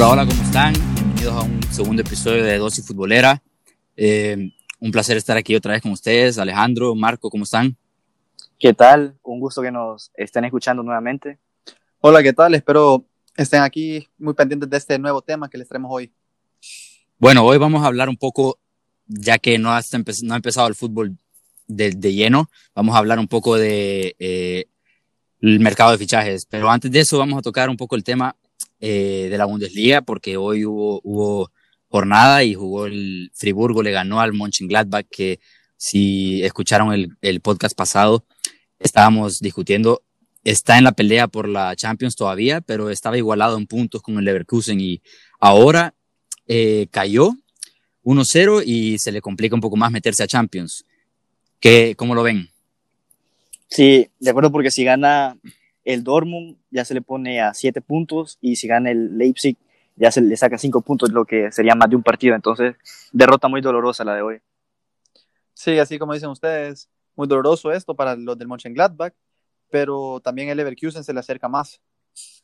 Hola, hola, ¿cómo están? Bienvenidos a un segundo episodio de Dosis Futbolera. Eh, un placer estar aquí otra vez con ustedes. Alejandro, Marco, ¿cómo están? ¿Qué tal? Un gusto que nos estén escuchando nuevamente. Hola, ¿qué tal? Espero estén aquí muy pendientes de este nuevo tema que les traemos hoy. Bueno, hoy vamos a hablar un poco, ya que no ha, no ha empezado el fútbol de, de, lleno, vamos a hablar un poco de eh, el mercado de fichajes. Pero antes de eso, vamos a tocar un poco el tema eh, de la Bundesliga, porque hoy hubo, hubo jornada y jugó el Friburgo, le ganó al Mönchengladbach, que si escucharon el, el podcast pasado, estábamos discutiendo, está en la pelea por la Champions todavía, pero estaba igualado en puntos con el Leverkusen y ahora eh, cayó 1-0 y se le complica un poco más meterse a Champions. ¿Qué, ¿Cómo lo ven? Sí, de acuerdo, porque si gana el Dortmund ya se le pone a 7 puntos y si gana el Leipzig ya se le saca 5 puntos, lo que sería más de un partido. Entonces, derrota muy dolorosa la de hoy. Sí, así como dicen ustedes, muy doloroso esto para los del Mönchengladbach, pero también el Leverkusen se le acerca más.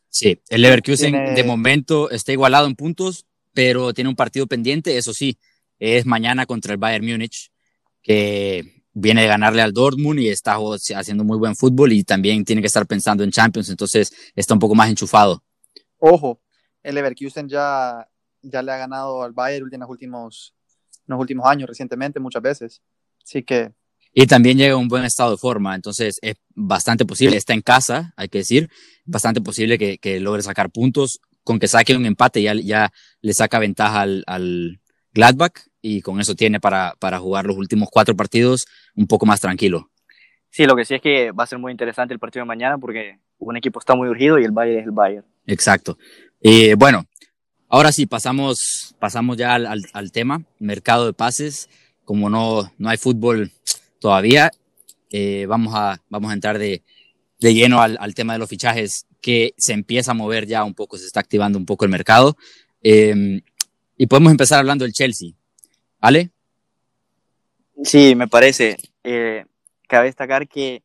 Sí, el Leverkusen tiene... de momento está igualado en puntos, pero tiene un partido pendiente, eso sí, es mañana contra el Bayern Múnich, que viene de ganarle al Dortmund y está haciendo muy buen fútbol y también tiene que estar pensando en Champions, entonces está un poco más enchufado. Ojo, el Leverkusen ya, ya le ha ganado al Bayern en los últimos, en los últimos años, recientemente, muchas veces. Así que y también llega a un buen estado de forma, entonces es bastante posible, está en casa, hay que decir, bastante posible que, que logre sacar puntos, con que saque un empate ya, ya le saca ventaja al, al Gladbach y con eso tiene para, para jugar los últimos cuatro partidos un poco más tranquilo. Sí, lo que sí es que va a ser muy interesante el partido de mañana porque un equipo está muy urgido y el Bayern es el Bayern. Exacto. Y bueno, ahora sí, pasamos, pasamos ya al, al, al tema, mercado de pases. Como no, no hay fútbol todavía. Eh, vamos, a, vamos a entrar de, de lleno al, al, tema de los fichajes que se empieza a mover ya un poco, se está activando un poco el mercado. Eh, y podemos empezar hablando del Chelsea. ¿Vale? Sí, me parece. Eh, cabe destacar que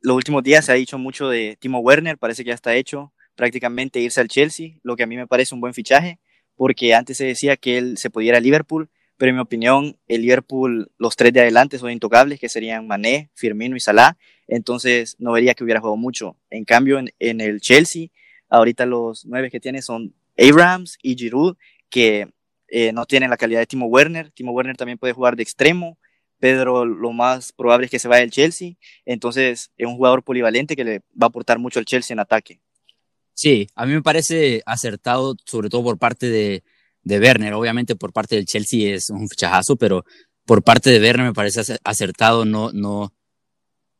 los últimos días se ha dicho mucho de Timo Werner, parece que ya está hecho prácticamente irse al Chelsea, lo que a mí me parece un buen fichaje, porque antes se decía que él se ir a Liverpool, pero en mi opinión, el Liverpool, los tres de adelante son intocables, que serían Mané, Firmino y Salah, entonces no vería que hubiera jugado mucho. En cambio, en, en el Chelsea, ahorita los nueve que tiene son Abrams y Giroud, que eh, no tienen la calidad de Timo Werner. Timo Werner también puede jugar de extremo. Pedro lo más probable es que se vaya al Chelsea. Entonces es un jugador polivalente que le va a aportar mucho al Chelsea en ataque. Sí, a mí me parece acertado, sobre todo por parte de, de Werner. Obviamente por parte del Chelsea es un fichajazo, pero por parte de Werner me parece acertado no, no,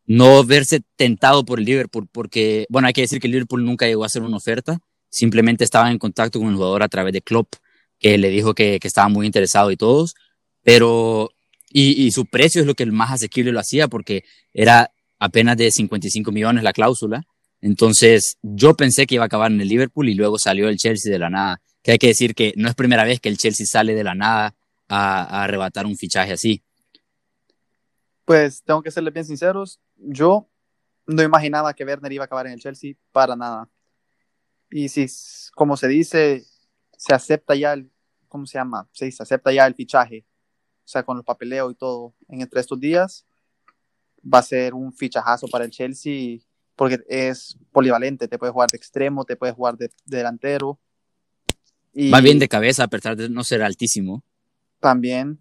no verse tentado por el Liverpool, porque, bueno, hay que decir que el Liverpool nunca llegó a hacer una oferta, simplemente estaba en contacto con el jugador a través de Klopp, que le dijo que, que estaba muy interesado y todos, pero, y, y, su precio es lo que el más asequible lo hacía, porque era apenas de 55 millones la cláusula, entonces yo pensé que iba a acabar en el Liverpool y luego salió el Chelsea de la nada que hay que decir que no es primera vez que el Chelsea sale de la nada a, a arrebatar un fichaje así. Pues tengo que serle bien sinceros, yo no imaginaba que Werner iba a acabar en el Chelsea para nada. Y si, como se dice, se acepta ya el, ¿cómo se llama? Sí, se acepta ya el fichaje, o sea, con el papeleo y todo, en entre estos días, va a ser un fichajazo para el Chelsea porque es polivalente, te puede jugar de extremo, te puede jugar de, de delantero, y Va bien de cabeza a pesar de no ser altísimo. También.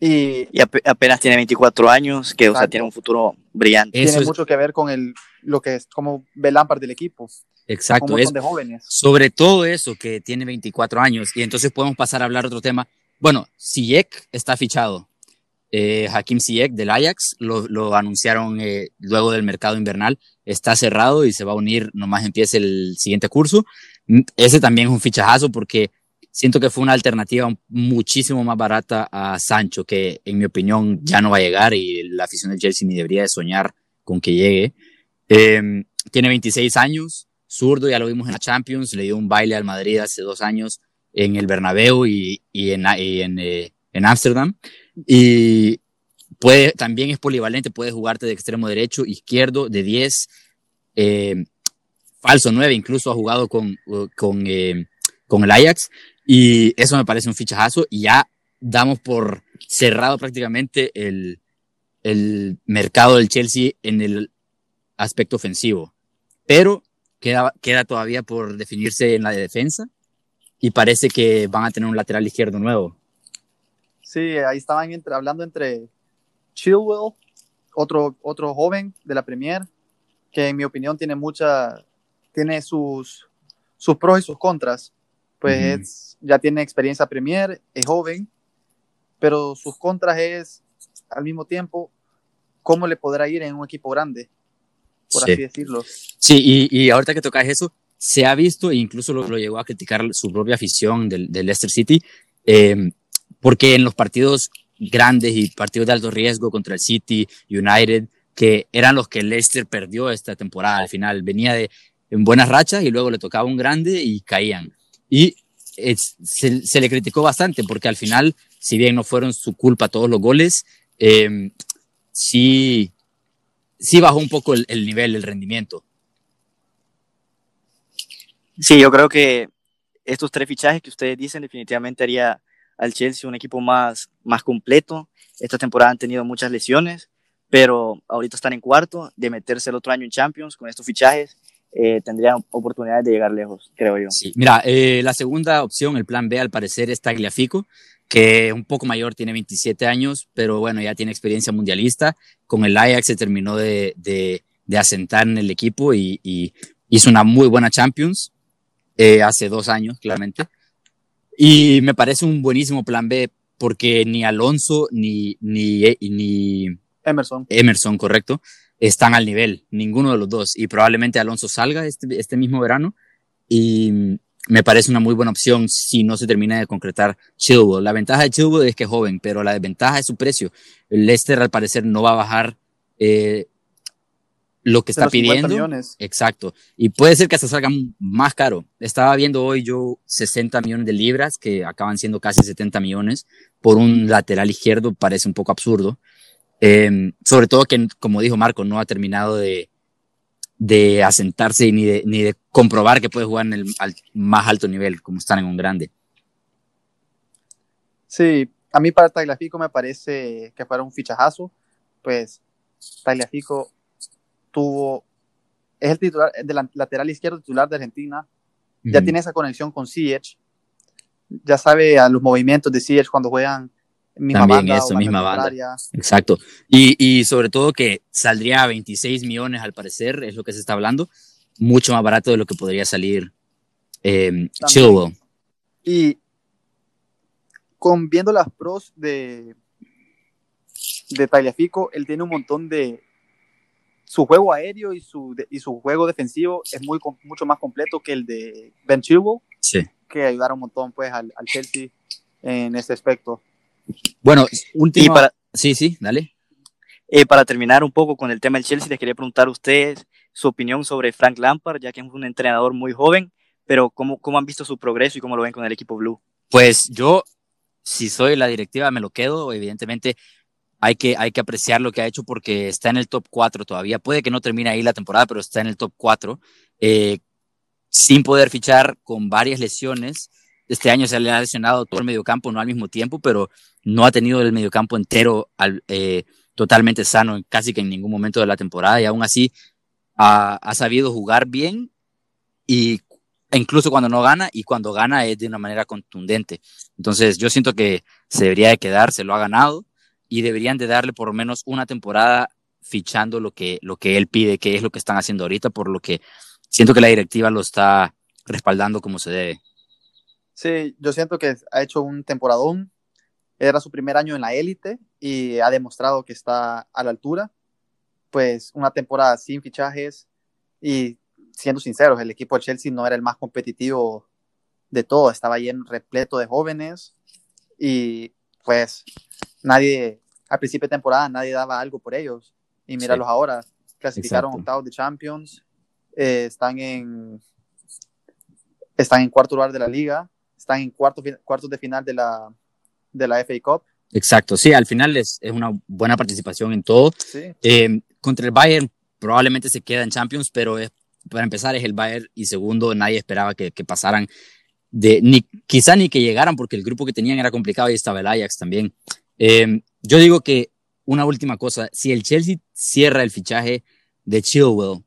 Y, y apenas tiene 24 años, que o sea, tiene un futuro brillante. Tiene Eso mucho es... que ver con el, lo que es como ve Lampard del equipo. Exacto. Es, de jóvenes. Sobre todo eso, que tiene 24 años. Y entonces podemos pasar a hablar otro tema. Bueno, Ziyech está fichado. Eh, Hakim Ziyech del Ajax lo, lo anunciaron eh, luego del mercado invernal. Está cerrado y se va a unir, nomás empiece el siguiente curso. Ese también es un fichajazo porque siento que fue una alternativa muchísimo más barata a Sancho, que en mi opinión ya no va a llegar y la afición del Chelsea ni debería de soñar con que llegue. Eh, tiene 26 años, zurdo, ya lo vimos en la Champions, le dio un baile al Madrid hace dos años en el Bernabéu y, y en en, eh, en Ámsterdam. Y puede, también es polivalente, puede jugarte de extremo derecho, izquierdo, de 10, eh, falso 9, incluso ha jugado con, con, eh, con el Ajax y eso me parece un fichajazo y ya damos por cerrado prácticamente el, el mercado del Chelsea en el aspecto ofensivo. Pero queda, queda todavía por definirse en la de defensa y parece que van a tener un lateral izquierdo nuevo. Sí, ahí estaban entre, hablando entre Chilwell, otro, otro joven de la Premier, que en mi opinión tiene mucha, tiene sus, sus pros y sus contras. Pues ya tiene experiencia Premier, es joven, pero sus contras es al mismo tiempo cómo le podrá ir en un equipo grande, por así decirlo. Sí, y, y, ahorita que tocas eso, se ha visto, e incluso lo, lo, llegó a criticar su propia afición del, del Leicester City, eh, porque en los partidos grandes y partidos de alto riesgo contra el City, United, que eran los que Leicester perdió esta temporada al final, venía de en buenas rachas y luego le tocaba un grande y caían. Y se, se, le criticó bastante porque al final, si bien no fueron su culpa todos los goles, eh, sí, sí bajó un poco el, el, nivel, el rendimiento. Sí, yo creo que estos tres fichajes que ustedes dicen definitivamente haría al Chelsea un equipo más, más completo. Esta temporada han tenido muchas lesiones, pero ahorita están en cuarto, de meterse el otro año en Champions con estos fichajes. Eh, tendrían oportunidades de llegar lejos, creo yo. Sí, mira, eh, la segunda opción, el plan B, al parecer es Tagliafico, que un poco mayor, tiene 27 años, pero bueno, ya tiene experiencia mundialista. Con el Ajax se terminó de, de, de asentar en el equipo y, y, hizo una muy buena Champions eh, hace dos años, claramente. Y me parece un buenísimo plan B porque ni Alonso ni, ni, ni Emerson. Emerson, correcto, están al nivel, ninguno de los dos. Y probablemente Alonso salga este, este mismo verano. Y me parece una muy buena opción si no se termina de concretar Chilwell. La ventaja de Chilwell es que es joven, pero la desventaja es su precio. El Leicester al parecer no va a bajar eh, lo que está pidiendo. Millones. Exacto. Y puede ser que hasta salga más caro. Estaba viendo hoy yo 60 millones de libras, que acaban siendo casi 70 millones, por un lateral izquierdo, parece un poco absurdo. Eh, sobre todo que, como dijo Marco, no ha terminado de, de asentarse ni de, ni de comprobar que puede jugar en el al más alto nivel, como están en un grande. Sí, a mí para Tagliafico me parece que fuera un fichajazo, pues Tagliafico tuvo, es el titular, de la, lateral izquierdo titular de Argentina, ya tiene esa conexión con Ziyech, ya sabe a los movimientos de Ziyech cuando juegan misma También banda, eso, misma banda. Exacto. Y, y sobre todo que saldría a 26 millones al parecer, es lo que se está hablando, mucho más barato de lo que podría salir eh, Chilwell. Y con viendo las pros de, de Tagliafico, él tiene un montón de, su juego aéreo y su, y su juego defensivo es muy, mucho más completo que el de Ben Chilwell, sí. que ayudaron un montón pues al, al Chelsea en ese aspecto. Bueno, último. Para, sí, sí, dale. Eh, para terminar un poco con el tema del Chelsea, les quería preguntar a ustedes su opinión sobre Frank Lampard, ya que es un entrenador muy joven, pero ¿cómo, cómo han visto su progreso y cómo lo ven con el equipo Blue? Pues yo, si soy la directiva, me lo quedo. Evidentemente, hay que, hay que apreciar lo que ha hecho porque está en el top 4 todavía. Puede que no termine ahí la temporada, pero está en el top 4. Eh, sin poder fichar con varias lesiones. Este año se le ha lesionado todo el mediocampo, no al mismo tiempo, pero no ha tenido el mediocampo entero al, eh, totalmente sano casi que en ningún momento de la temporada y aún así ha, ha sabido jugar bien y incluso cuando no gana y cuando gana es de una manera contundente. Entonces yo siento que se debería de quedar, se lo ha ganado y deberían de darle por lo menos una temporada fichando lo que, lo que él pide, que es lo que están haciendo ahorita, por lo que siento que la directiva lo está respaldando como se debe. Sí, yo siento que ha hecho un temporadón. Era su primer año en la élite y ha demostrado que está a la altura. Pues una temporada sin fichajes y siendo sinceros, el equipo de Chelsea no era el más competitivo de todo, estaba lleno, repleto de jóvenes y pues nadie, al principio de temporada, nadie daba algo por ellos. Y míralos sí. ahora, clasificaron Exacto. octavos de Champions, eh, están en están en cuarto lugar de la liga, están en cuarto, cuartos de final de la, de la FA Cup. Exacto, sí, al final es, es una buena participación en todo. Sí. Eh, contra el Bayern probablemente se queda en Champions, pero es, para empezar es el Bayern y segundo nadie esperaba que, que pasaran de ni, quizá ni que llegaran porque el grupo que tenían era complicado y estaba el Ajax también. Em, yo digo que una última cosa, si el Chelsea cierra el fichaje de Chilwell,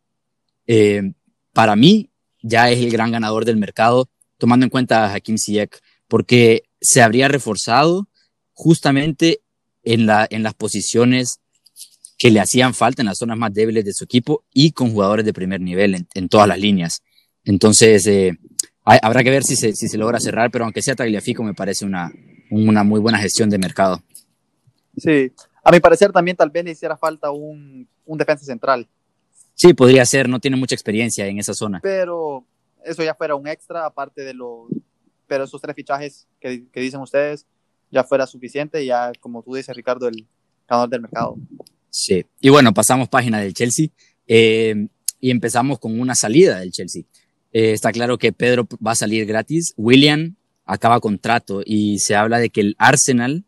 em, para mí ya es el gran ganador del mercado, tomando en cuenta a Hakim Ziyech, porque se habría reforzado justamente en, la, en las posiciones que le hacían falta en las zonas más débiles de su equipo y con jugadores de primer nivel en, todas las líneas. Entonces, eh, habrá que ver si se, si se logra cerrar, pero aunque sea Tagliafico, me parece una, una muy buena gestión de mercado. Sí, a mi parecer también tal vez le hiciera falta un, un defensa central. Sí, podría ser, no tiene mucha experiencia en esa zona. Pero eso ya fuera un extra, aparte de lo... Pero esos tres fichajes que, dicen ustedes, ya fuera suficiente, ya como tú dices, Ricardo, el ganador del mercado. Sí, y bueno, pasamos página del Chelsea eh, y empezamos con una salida del Chelsea. Eh, está claro que Pedro va a salir gratis, William acaba contrato y se habla de que el Arsenal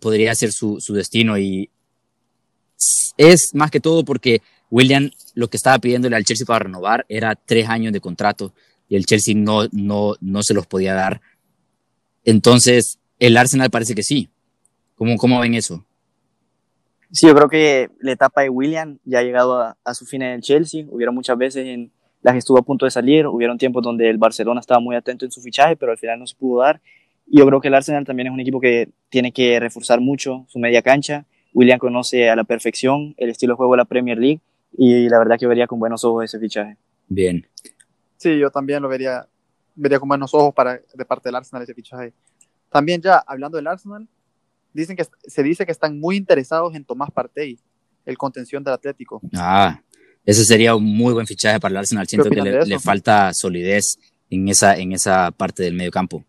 podría ser su, su destino y es más que todo porque William lo que estaba pidiéndole al Chelsea para renovar era tres años de contrato y el Chelsea no, no, no se los podía dar. Entonces, el Arsenal parece que sí. ¿Cómo, cómo ven eso? Sí, yo creo que la etapa de William ya ha llegado a, su fin en el Chelsea. Hubieron muchas veces en las que estuvo a punto de salir, hubieron tiempos donde el Barcelona estaba muy atento en su fichaje, pero al final no se pudo dar. Y yo creo que el Arsenal también es un equipo que tiene que reforzar mucho su media cancha. William conoce a la perfección el estilo de juego de la Premier League y la verdad que vería con buenos ojos ese fichaje. Bien. Sí, yo también lo vería, vería con buenos ojos para, de parte del Arsenal ese fichaje. También ya hablando del Arsenal, dicen que se dice que están muy interesados en Tomás Partey, el contención del Atlético. Ah, ese sería un muy buen fichaje para el Arsenal. Siento que le, falta solidez en esa, en esa parte del medio campo.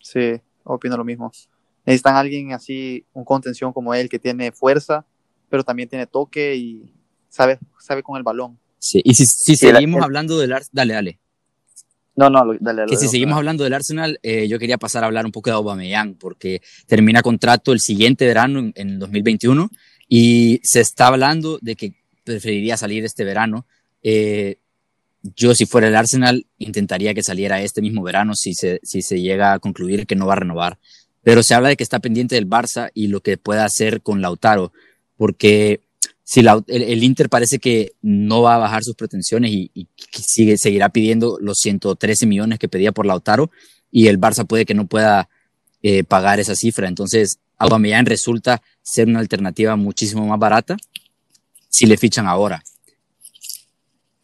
Sí, opino lo mismo. Necesitan alguien así, un contención como él, que tiene fuerza, pero también tiene toque y sabe, sabe con el balón. Sí, y si, si seguimos hablando del Arsenal, dale, dale. No, no, dale, dale. Que si seguimos hablando del Arsenal, eh, yo quería pasar a hablar un poco de Aubameyang, porque termina contrato el siguiente verano, en, 2021, y se está hablando de que preferiría salir este verano. Eh, yo, si fuera el Arsenal, intentaría que saliera este mismo verano si se, si se llega a concluir que no va a renovar. Pero se habla de que está pendiente del Barça y lo que pueda hacer con Lautaro, porque si el, Inter parece que no va a bajar sus pretensiones y, sigue, seguirá pidiendo los 113 millones que pedía por Lautaro y el Barça puede que no pueda eh, pagar esa cifra. Entonces, Aubameyang resulta ser una alternativa muchísimo más barata si le fichan ahora.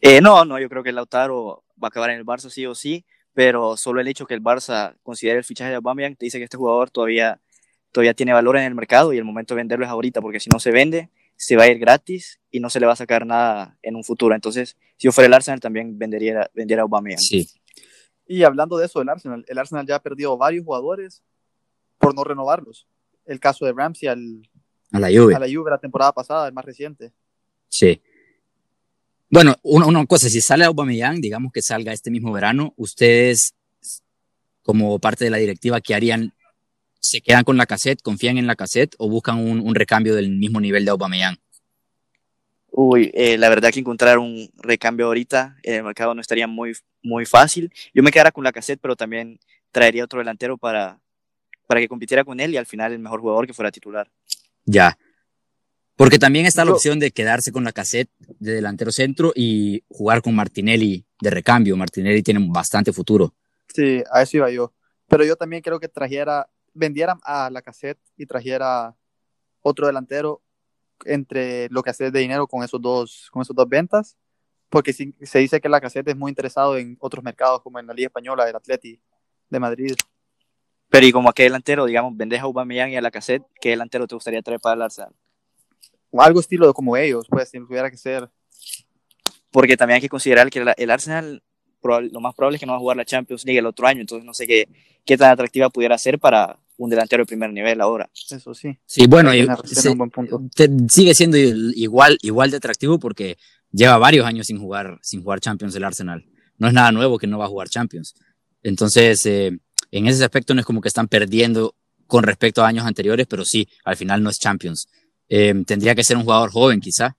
Eh, no, no, yo creo que Lautaro va a acabar en el Barça sí o sí, pero solo el hecho que el Barça considere el fichaje de Aubameyang te dice que este jugador todavía, todavía tiene valor en el mercado y el momento de venderlo es ahorita, porque si no se vende, se va a ir gratis y no se le va a sacar nada en un futuro. Entonces, si yo fuera el Arsenal, también vendería, vendería a Aubameyang. Sí. Y hablando de eso del Arsenal, el Arsenal ya ha perdido varios jugadores por no renovarlos. El caso de Ramsey al, a la Juve. A la Juve la temporada pasada, el más reciente. Sí. Bueno, una, una cosa, si sale Aubameyang, digamos que salga este mismo verano, ustedes como parte de la directiva, ¿qué harían se quedan con la cassette, confían en la cassette o buscan un, recambio del mismo nivel de Aubameyang? Uy, eh, la verdad que encontrar un recambio ahorita en el mercado no estaría muy, muy fácil. Yo me quedara con la cassette, pero también traería otro delantero para, para que compitiera con él y al final el mejor jugador que fuera titular. Ya. Porque también está la opción de quedarse con la cassette de delantero centro y jugar con Martinelli de recambio. Martinelli tiene bastante futuro. Sí, a eso iba yo. Pero yo también creo que trajera vendiera a la cassette y trajera otro delantero entre lo que hace de dinero con esos dos, con esos dos ventas, porque se dice que la cassette es muy interesado en otros mercados como en la Liga Española, el Atleti de Madrid. Pero y como a qué delantero, digamos, vendes a Aubameyang y a la cassette, ¿qué delantero te gustaría traer para el Arsenal? Algo estilo como ellos, pues, si tuviera que ser. Porque también hay que considerar que el Arsenal lo más probable es que no va a jugar la Champions League el otro año, entonces no sé qué, qué tan atractiva pudiera ser para un delantero de primer nivel ahora. Eso sí. Sí, bueno, sigue siendo igual, igual de atractivo porque lleva varios años sin jugar, sin jugar Champions el Arsenal. No es nada nuevo que no va a jugar Champions. Entonces, eh, en ese aspecto no es como que están perdiendo con respecto a años anteriores, pero sí, al final no es Champions. Eh, tendría que ser un jugador joven, quizá.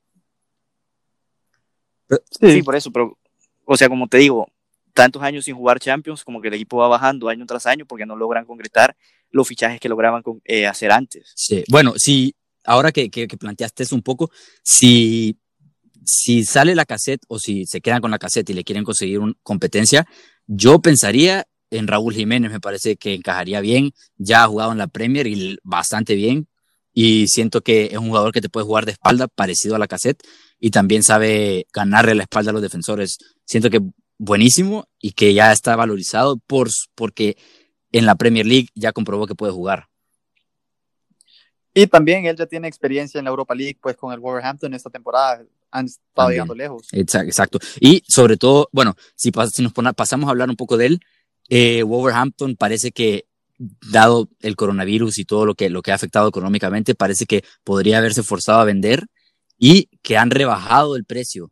Sí. sí, por eso, pero, o sea, como te digo, tantos años sin jugar Champions, como que el equipo va bajando año tras año porque no logran concretar los fichajes que lograban eh, hacer antes. Sí, bueno, si ahora que, que, planteaste eso un poco, si, si sale la cassette o si se quedan con la cassette y le quieren conseguir una competencia, yo pensaría en Raúl Jiménez, me parece que encajaría bien, ya ha jugado en la Premier y bastante bien, y siento que es un jugador que te puede jugar de espalda, parecido a la cassette, y también sabe ganarle la espalda a los defensores. Siento que buenísimo y que ya está valorizado por, porque en la Premier League ya comprobó que puede jugar. Y también él ya tiene experiencia en la Europa League, pues con el Wolverhampton esta temporada han estado llegando lejos. Exacto, Y sobre todo, bueno, si, si nos pasamos a hablar un poco de él, eh, Wolverhampton parece que, dado el coronavirus y todo lo que, lo que ha afectado económicamente, parece que podría haberse forzado a vender y que han rebajado el precio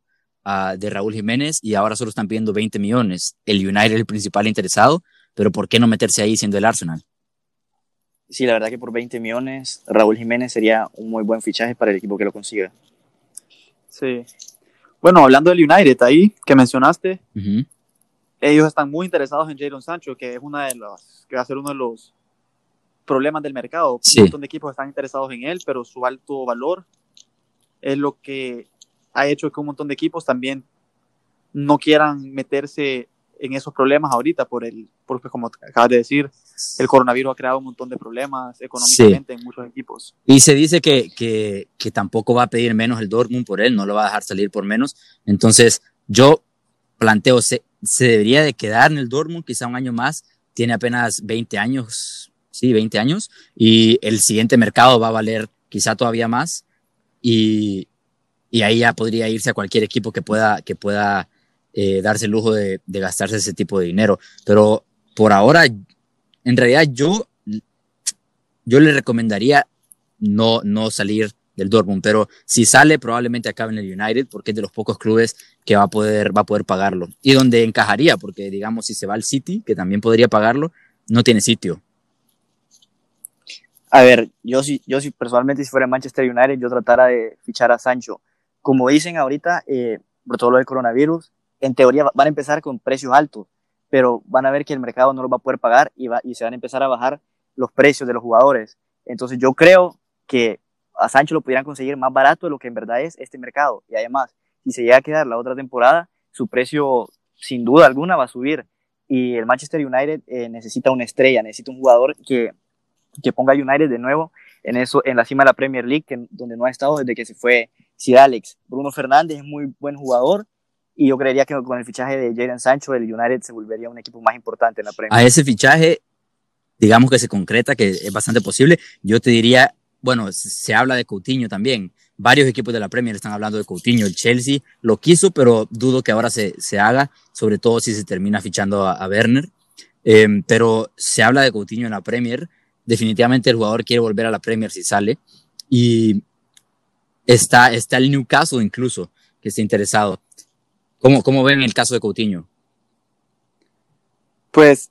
de Raúl Jiménez y ahora solo están pidiendo 20 millones. El United es el principal interesado, pero ¿por qué no meterse ahí siendo el Arsenal? Sí, la verdad que por 20 millones Raúl Jiménez sería un muy buen fichaje para el equipo que lo consiga. Sí. Bueno, hablando del United ahí que mencionaste, ellos están muy interesados en Jadon Sancho, que es una de las que va a ser uno de los problemas del mercado. Un montón de equipos están interesados en él, pero su alto valor es lo que ha hecho que un montón de equipos también no quieran meterse en esos problemas ahorita por el, porque como acabas de decir, el coronavirus ha creado un montón de problemas económicamente en muchos equipos. Y se dice que, que, que, tampoco va a pedir menos el Dortmund por él, no lo va a dejar salir por menos. Entonces, yo planteo, se, se debería de quedar en el Dortmund quizá un año más, tiene apenas 20 años, sí, 20 años, y el siguiente mercado va a valer quizá todavía más. Y, y ahí ya podría irse a cualquier equipo que pueda, que pueda eh, darse el lujo de, gastarse ese tipo de dinero. Pero por ahora, en realidad yo, yo le recomendaría no, no salir del Dortmund, pero si sale probablemente acabe en el United porque es de los pocos clubes que va a poder, va a poder pagarlo. Y donde encajaría, porque digamos si se va al City, que también podría pagarlo, no tiene sitio. A ver, yo si, yo si personalmente si fuera Manchester United, yo tratara de fichar a Sancho como dicen ahorita, eh, por todo lo del coronavirus, en teoría van a empezar con precios altos, pero van a ver que el mercado no los va a poder pagar y, va, y se van a empezar a bajar los precios de los jugadores. Entonces yo creo que a Sancho lo pudieran conseguir más barato de lo que en verdad es este mercado. Y además, si se llega a quedar la otra temporada, su precio sin duda alguna va a subir. Y el Manchester United eh, necesita una estrella, necesita un jugador que, que ponga a United de nuevo en, eso, en la cima de la Premier League, que, donde no ha estado desde que se fue Sir Alex. Bruno Fernández es muy buen jugador y yo creería que con el fichaje de Jadon Sancho el United se volvería un equipo más importante en la Premier. A ese fichaje, digamos que se concreta, que es bastante posible. Yo te diría, bueno, se habla de Coutinho también. Varios equipos de la Premier están hablando de Coutinho. El Chelsea lo quiso, pero dudo que ahora se, se haga, sobre todo si se termina fichando a, Werner. Em, pero se habla de Coutinho en la Premier. Definitivamente el jugador quiere volver a la Premier si sale. Y Está, está el Newcastle incluso, que está interesado. ¿Cómo, ¿Cómo ven el caso de Coutinho? Pues,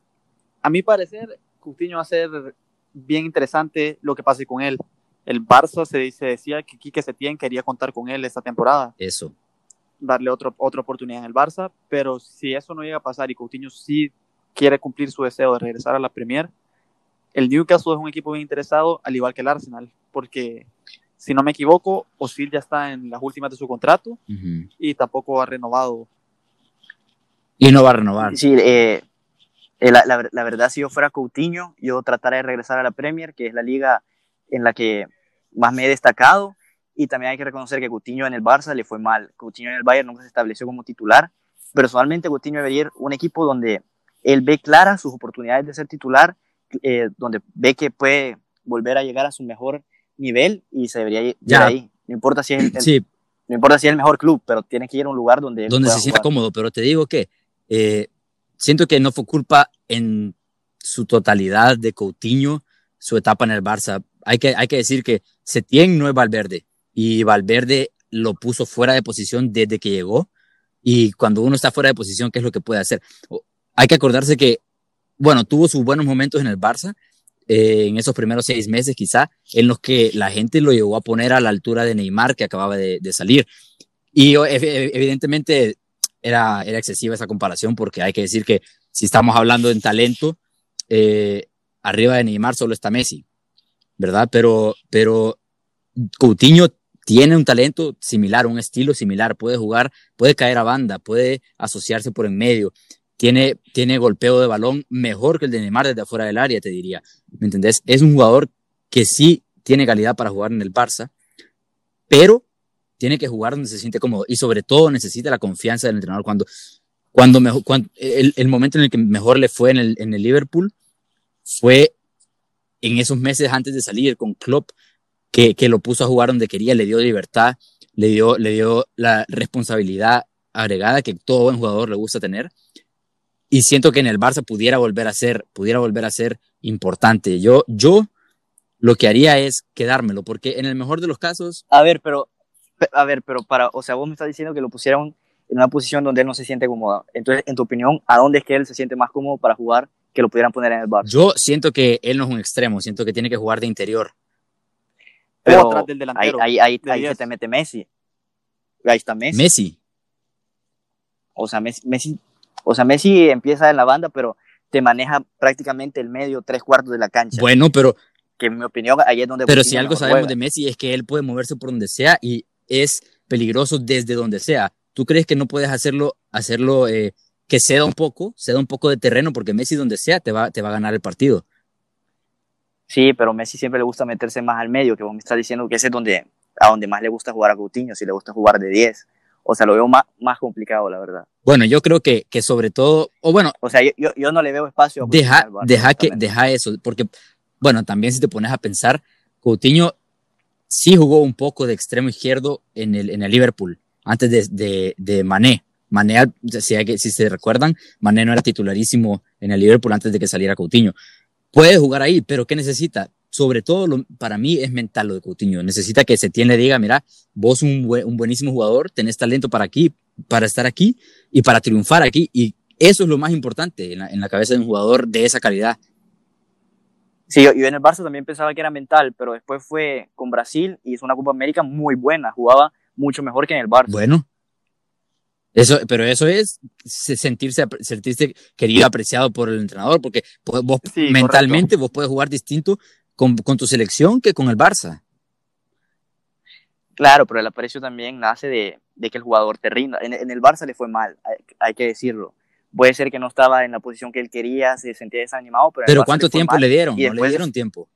a mi parecer, Coutinho va a ser bien interesante lo que pase con él. El Barça se, dice, decía que Quique Setién quería contar con él esta temporada. Eso. Darle otro, otra oportunidad en el Barça, pero si eso no llega a pasar y Coutinho sí quiere cumplir su deseo de regresar a la Premier, el Newcastle es un equipo bien interesado, al igual que el Arsenal, porque si no me equivoco, Osil ya está en las últimas de su contrato y tampoco ha renovado. Y no va a renovar. Sí, eh, eh, la, la, verdad, si yo fuera Coutinho, yo trataría de regresar a la Premier, que es la liga en la que más me he destacado. Y también hay que reconocer que Coutinho en el Barça le fue mal. Coutinho en el Bayern nunca se estableció como titular. Personalmente, Coutinho debería ir un equipo donde él ve claras sus oportunidades de ser titular, eh, donde ve que puede volver a llegar a su mejor nivel y se debería ir ya. ahí. No importa si es el, no importa si es el mejor club, pero tiene que ir a un lugar donde donde se sienta cómodo. Pero te digo que eh, siento que no fue culpa en su totalidad de Coutinho su etapa en el Barça. Hay que, hay que decir que Setién no es Valverde y Valverde lo puso fuera de posición desde que llegó. Y cuando uno está fuera de posición, ¿qué es lo que puede hacer? Hay que acordarse que, bueno, tuvo sus buenos momentos en el Barça, eh, en esos primeros seis meses quizá, en los que la gente lo llegó a poner a la altura de Neymar que acababa de, salir. Y evidentemente era, era excesiva esa comparación porque hay que decir que si estamos hablando en talento, eh, arriba de Neymar solo está Messi, ¿verdad? Pero, pero Coutinho tiene un talento similar, un estilo similar, puede jugar, puede caer a banda, puede asociarse por en medio, tiene, tiene golpeo de balón mejor que el de Neymar desde afuera del área, te diría. ¿Me entendés? Es un jugador que sí tiene calidad para jugar en el Barça, pero tiene que jugar donde se siente cómodo y sobre todo necesita la confianza del entrenador. Cuando, cuando, mejor, cuando el, el, momento en el que mejor le fue en el, en el Liverpool fue en esos meses antes de salir con Klopp, que, que lo puso a jugar donde quería, le dio libertad, le dio, le dio la responsabilidad agregada que todo buen jugador le gusta tener. Y siento que en el Barça pudiera volver a ser, pudiera volver a ser importante. Yo, yo lo que haría es quedármelo, porque en el mejor de los casos. A ver, pero, a ver, pero para, o sea, vos me estás diciendo que lo pusieron en una posición donde él no se siente cómodo. Entonces, en tu opinión, ¿a dónde es que él se siente más cómodo para jugar que lo pudieran poner en el Barça? Yo siento que él no es un extremo, siento que tiene que jugar de interior. Pero atrás del delantero. Ahí, ahí, ahí, ahí se te mete Messi. Ahí está Messi. Messi. O sea, Messi, Messi, o sea, Messi empieza en la banda, pero te maneja prácticamente el medio, tres cuartos de la cancha. Bueno, pero que en mi opinión ahí es donde pero si algo sabemos juega. de Messi es que él puede moverse por donde sea y es peligroso desde donde sea tú crees que no puedes hacerlo hacerlo eh, que ceda un poco ceda un poco de terreno porque Messi donde sea te va te va a ganar el partido sí pero Messi siempre le gusta meterse más al medio que vos me estás diciendo que ese es donde a donde más le gusta jugar a Coutinho si le gusta jugar de 10 o sea lo veo más, más complicado la verdad bueno yo creo que, que sobre todo o bueno o sea yo, yo no le veo espacio deja deja que deja eso porque bueno, también si te pones a pensar, Coutinho sí jugó un poco de extremo izquierdo en el, en el Liverpool, antes de, de, de Mané. Mané, si, hay que, si se recuerdan, Mané no era titularísimo en el Liverpool antes de que saliera Coutinho. Puede jugar ahí, pero ¿qué necesita? Sobre todo, lo, para mí es mental lo de Coutinho. Necesita que se tiene, diga, mira, vos un, buen, un buenísimo jugador, tenés talento para aquí, para estar aquí y para triunfar aquí. Y eso es lo más importante en la, en la cabeza de un jugador de esa calidad. Sí, yo, yo, en el Barça también pensaba que era mental, pero después fue con Brasil y hizo una Copa América muy buena, jugaba mucho mejor que en el Barça. Bueno, eso, pero eso es sentirse, sentirse querido, apreciado por el entrenador, porque vos sí, mentalmente correcto. vos puedes jugar distinto con, con, tu selección que con el Barça. Claro, pero el aprecio también nace de, de que el jugador te rinda. En, en, el Barça le fue mal, hay, hay que decirlo puede ser que no estaba en la posición que él quería, se sentía desanimado. Pero, ¿Pero cuánto tiempo le dieron? Y ¿No le dieron tiempo?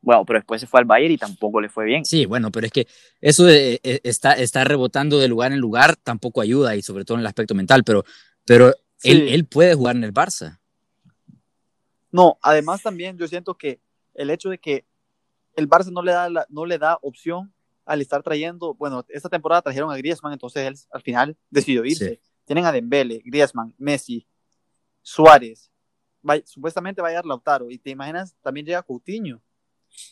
Bueno, pero después se fue al Bayern y tampoco le fue bien. Sí, bueno, pero es que eso de, eh, está, está rebotando de lugar en lugar tampoco ayuda y sobre todo en el aspecto mental, pero, pero sí. él, él puede jugar en el Barça. No, además también yo siento que el hecho de que el Barça no le da, la, no le da opción al estar trayendo, bueno, esta temporada trajeron a Griezmann, entonces él al final decidió irse. Sí tienen a Dembele, Griezmann, Messi, Suárez, va, supuestamente va a llegar Lautaro, y te imaginas, también llega Coutinho.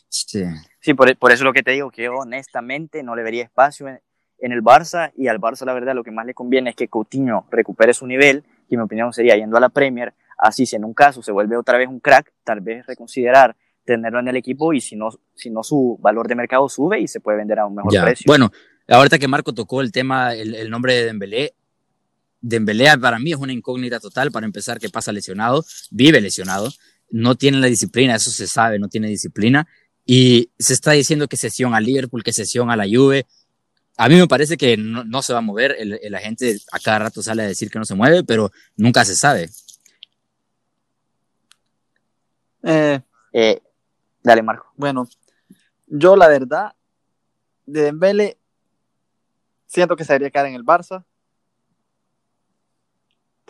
Sí, sí por, por, eso es lo que te digo, que honestamente no le vería espacio en, en, el Barça, y al Barça la verdad lo que más le conviene es que Coutinho recupere su nivel, que en mi opinión sería yendo a la Premier, así si en un caso se vuelve otra vez un crack, tal vez reconsiderar tenerlo en el equipo y si no, si no su valor de mercado sube y se puede vender a un mejor ya. precio. Bueno, ahorita que Marco tocó el tema, el, el nombre de Dembélé, Dembélé para mí es una incógnita total. Para empezar, que pasa lesionado, vive lesionado, no tiene la disciplina, eso se sabe, no tiene disciplina. Y se está diciendo que sesión a Liverpool, que sesión a la Juve. A mí me parece que no, no se va a mover. El, agente a cada rato sale a decir que no se mueve, pero nunca se sabe. Eh, eh, dale, Marco. Bueno, yo la verdad, de Dembélé, siento que se debería quedar en el Barça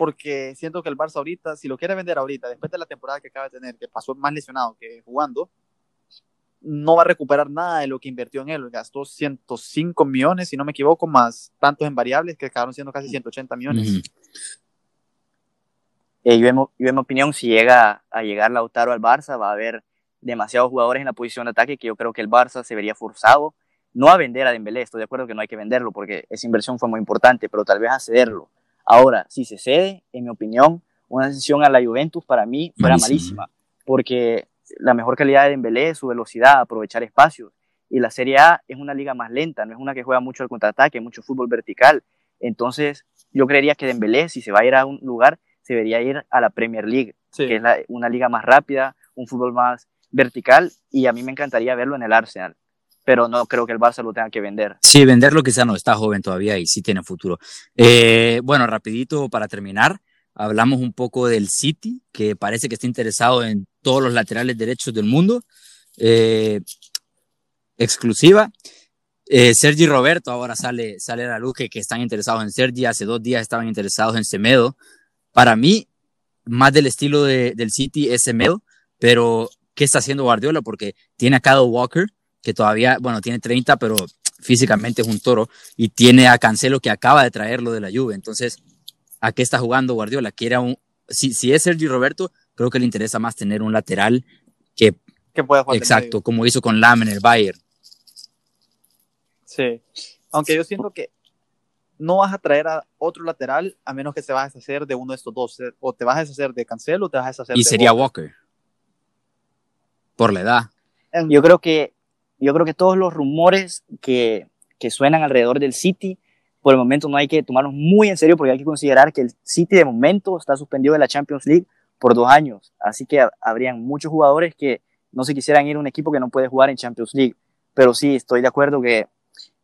porque siento que el Barça ahorita, si lo quiere vender ahorita, después de la temporada que acaba de tener, que pasó más lesionado que jugando, no va a recuperar nada de lo que invirtió en él. Gastó 105 millones, si no me equivoco, más tantos en variables que acabaron siendo casi 180 millones. Uh -huh. Eh, yo, en, yo, en, mi opinión, si llega a llegar Lautaro al Barça, va a haber demasiados jugadores en la posición de ataque que yo creo que el Barça se vería forzado no a vender a Dembélé, estoy de acuerdo que no hay que venderlo porque esa inversión fue muy importante, pero tal vez a cederlo Ahora, si se cede, en mi opinión, una decisión a la Juventus para mí fuera malísima, porque la mejor calidad de Dembélé es su velocidad, aprovechar espacios. Y la Serie A es una liga más lenta, no es una que juega mucho al contraataque, mucho fútbol vertical. Entonces, yo creería que Dembélé, si se va a ir a un lugar, debería ir a la Premier League, que es una liga más rápida, un fútbol más vertical, y a mí me encantaría verlo en el Arsenal pero no creo que el Barça lo tenga que vender. Sí, venderlo quizá no, está joven todavía y sí tiene futuro. Eh, bueno, rapidito para terminar, hablamos un poco del City, que parece que está interesado en todos los laterales derechos del mundo. Eh, exclusiva. Eh, Sergi Roberto ahora sale, sale a la luz que, están interesados en Sergi. Hace dos días estaban interesados en Semedo. Para mí, más del estilo del City es Semedo, pero ¿qué está haciendo Guardiola? Porque tiene a Kyle Walker, que todavía, bueno, tiene 30, pero físicamente es un toro, y tiene a Cancelo que acaba de traerlo de la Juve. Entonces, ¿a qué está jugando Guardiola? Que era un, si, si es Sergi Roberto, creo que le interesa más tener un lateral que, que pueda jugar Exacto, como hizo con Lam en el Bayern. Sí, aunque yo siento que no vas a traer a otro lateral a menos que se vas a deshacer de uno de estos dos. O te vas a deshacer de Cancelo o te vas a deshacer y sería Walker. Por la edad. Yo creo que yo creo que todos los rumores que, que suenan alrededor del City, por el momento no hay que tomarlos muy en serio porque hay que considerar que el City de momento está suspendido de la Champions League por dos años. Así que habrían muchos jugadores que no se quisieran ir a un equipo que no puede jugar en Champions League. Pero sí, estoy de acuerdo que,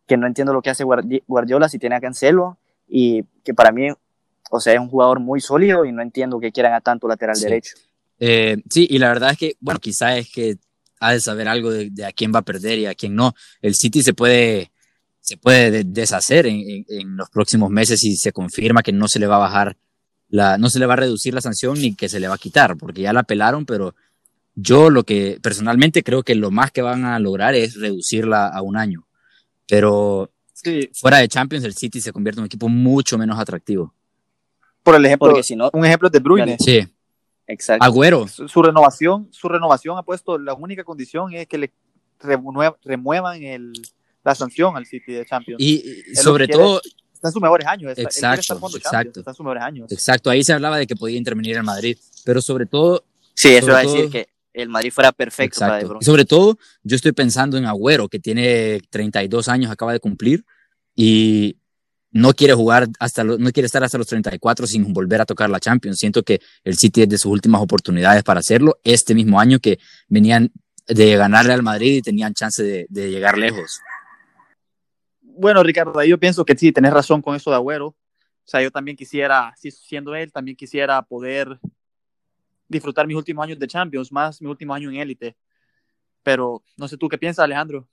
que no entiendo lo que hace Guardiola si tiene a Cancelo y que para mí, o sea, es un jugador muy sólido y no entiendo que quieran a tanto lateral derecho. Eh, sí, y la verdad es que, bueno, quizás es que ha de saber algo de, a quién va a perder y a quién no. El City se puede, se puede deshacer en, los próximos meses si se confirma que no se le va a bajar la, no se le va a reducir la sanción ni que se le va a quitar, porque ya la apelaron, pero yo lo que personalmente creo que lo más que van a lograr es reducirla a un año. Pero fuera de Champions, el City se convierte en un equipo mucho menos atractivo. Por el ejemplo, si no, un ejemplo de Bruyne. Sí. Exacto. Agüero. Su, renovación, su renovación ha puesto, la única condición es que le remuevan el, la sanción al City de Champions. Y, sobre todo... Está en sus mejores años. exacto, exacto. Está en sus mejores años. Exacto, ahí se hablaba de que podía intervenir el Madrid, pero sobre todo... Sí, eso va a decir que el Madrid fuera perfecto para De Sobre todo, yo estoy pensando en Agüero, que tiene 32 años, acaba de cumplir, y no quiere jugar hasta no quiere estar hasta los 34 sin volver a tocar la Champions. Siento que el City es de sus últimas oportunidades para hacerlo este mismo año que venían de ganarle al Madrid y tenían chance de, llegar lejos. Bueno, Ricardo, yo pienso que sí, tenés razón con eso de Agüero. O sea, yo también quisiera, siendo él, también quisiera poder disfrutar mis últimos años de Champions, más mi último año en élite. Pero no sé tú qué piensas, Alejandro.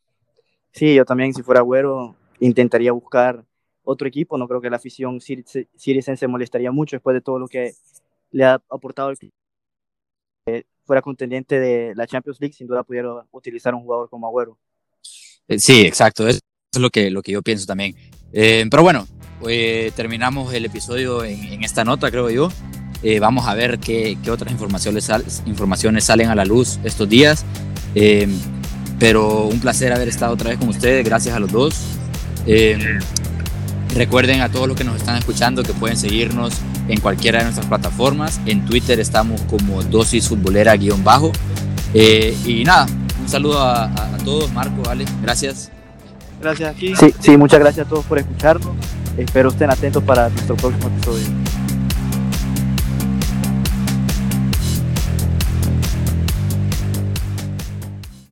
Sí, yo también, si fuera Agüero, intentaría buscar otro equipo. No creo que la afición siricense se molestaría mucho después de todo lo que le ha aportado el fuera contendiente de la Champions League, sin duda pudiera utilizar un jugador como Agüero. Eh, sí, exacto. Eso es lo que, lo que yo pienso también. Eh, pero bueno, pues, terminamos el episodio en, esta nota, creo yo. Eh, vamos a ver qué, qué otras informaciones, informaciones salen a la luz estos días. pero un placer haber estado otra vez con ustedes. Gracias a los dos. Recuerden a todos los que nos están escuchando que pueden seguirnos en cualquiera de nuestras plataformas. En Twitter estamos como dosis futbolera guion bajo. Eh, y nada, un saludo a, todos, Marco, Ale, gracias. Gracias aquí. Sí, sí, muchas gracias a todos por escucharnos. Espero estén atentos para nuestro próximo episodio.